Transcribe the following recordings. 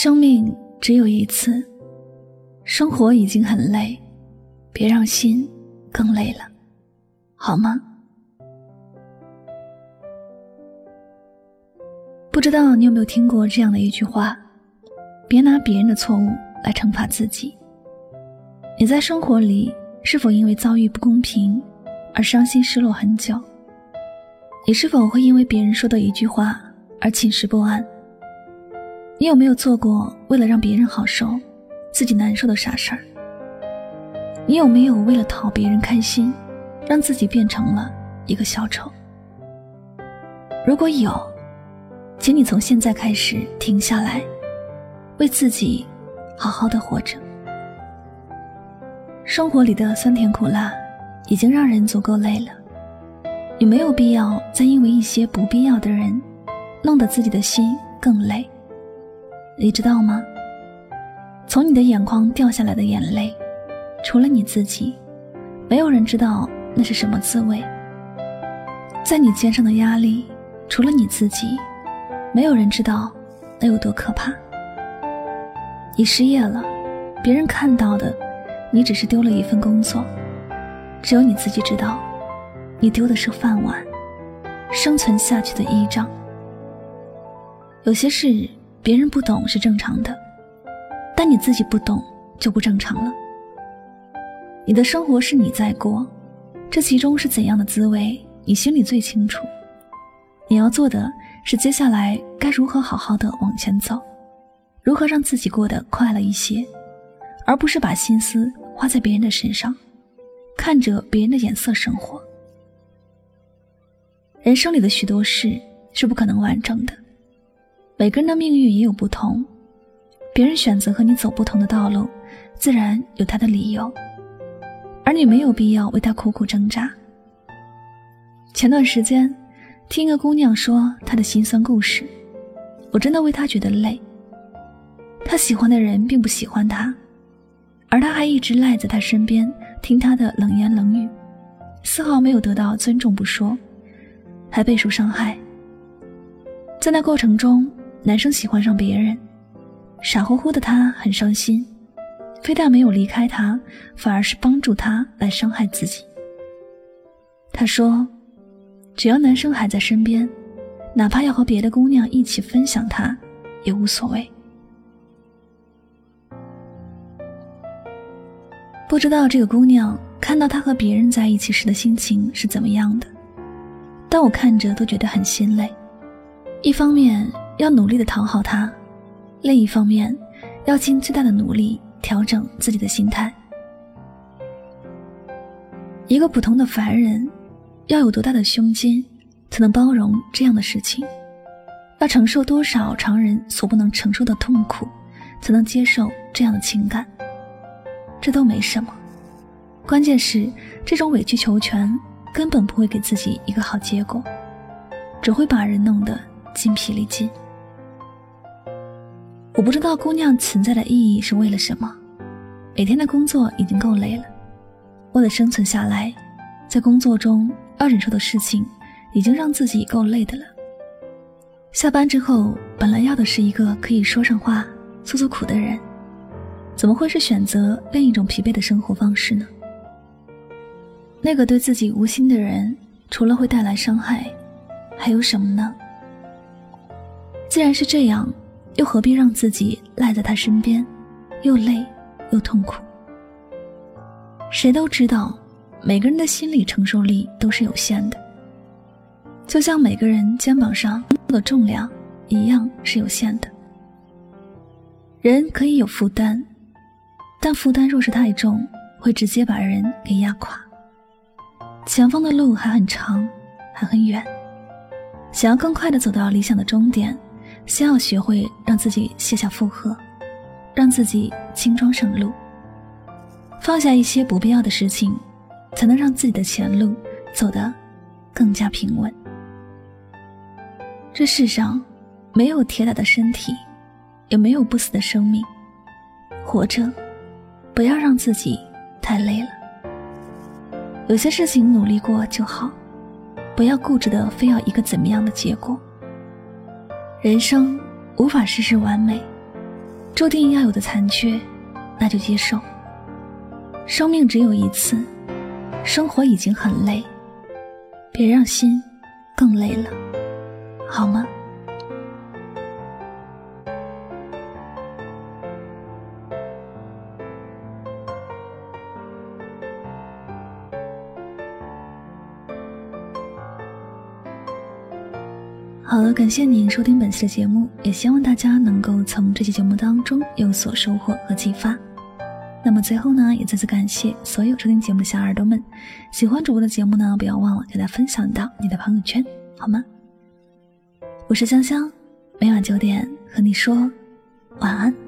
生命只有一次，生活已经很累，别让心更累了，好吗？不知道你有没有听过这样的一句话：别拿别人的错误来惩罚自己。你在生活里是否因为遭遇不公平而伤心失落很久？你是否会因为别人说的一句话而寝食不安？你有没有做过为了让别人好受，自己难受的傻事儿？你有没有为了讨别人开心，让自己变成了一个小丑？如果有，请你从现在开始停下来，为自己好好的活着。生活里的酸甜苦辣，已经让人足够累了，你没有必要再因为一些不必要的人，弄得自己的心更累。你知道吗？从你的眼眶掉下来的眼泪，除了你自己，没有人知道那是什么滋味。在你肩上的压力，除了你自己，没有人知道那有多可怕。你失业了，别人看到的，你只是丢了一份工作，只有你自己知道，你丢的是饭碗，生存下去的依仗。有些事。别人不懂是正常的，但你自己不懂就不正常了。你的生活是你在过，这其中是怎样的滋味，你心里最清楚。你要做的是接下来该如何好好的往前走，如何让自己过得快乐一些，而不是把心思花在别人的身上，看着别人的眼色生活。人生里的许多事是不可能完整的。每个人的命运也有不同，别人选择和你走不同的道路，自然有他的理由，而你没有必要为他苦苦挣扎。前段时间，听一个姑娘说她的心酸故事，我真的为她觉得累。她喜欢的人并不喜欢她，而她还一直赖在他身边，听他的冷言冷语，丝毫没有得到尊重不说，还备受伤害。在那过程中。男生喜欢上别人，傻乎乎的他很伤心，非但没有离开他，反而是帮助他来伤害自己。他说：“只要男生还在身边，哪怕要和别的姑娘一起分享他，也无所谓。”不知道这个姑娘看到他和别人在一起时的心情是怎么样的，但我看着都觉得很心累。一方面，要努力的讨好他，另一方面，要尽最大的努力调整自己的心态。一个普通的凡人，要有多大的胸襟，才能包容这样的事情？要承受多少常人所不能承受的痛苦，才能接受这样的情感？这都没什么，关键是这种委曲求全根本不会给自己一个好结果，只会把人弄得筋疲力尽。我不知道姑娘存在的意义是为了什么，每天的工作已经够累了，为了生存下来，在工作中要忍受的事情已经让自己够累的了。下班之后，本来要的是一个可以说上话、诉诉苦的人，怎么会是选择另一种疲惫的生活方式呢？那个对自己无心的人，除了会带来伤害，还有什么呢？既然是这样。又何必让自己赖在他身边，又累又痛苦？谁都知道，每个人的心理承受力都是有限的。就像每个人肩膀上的重量一样是有限的。人可以有负担，但负担若是太重，会直接把人给压垮。前方的路还很长，还很远。想要更快的走到理想的终点，先要学会让自己卸下负荷，让自己轻装上路，放下一些不必要的事情，才能让自己的前路走得更加平稳。这世上没有铁打的身体，也没有不死的生命。活着，不要让自己太累了。有些事情努力过就好。不要固执的非要一个怎么样的结果。人生无法事事完美，注定要有的残缺，那就接受。生命只有一次，生活已经很累，别让心更累了，好吗？好了，感谢您收听本期的节目，也希望大家能够从这期节目当中有所收获和启发。那么最后呢，也再次感谢所有收听节目的小耳朵们，喜欢主播的节目呢，不要忘了给它分享到你的朋友圈，好吗？我是香香，每晚九点和你说晚安。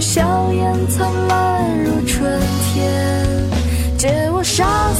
笑颜灿烂如春天借我杀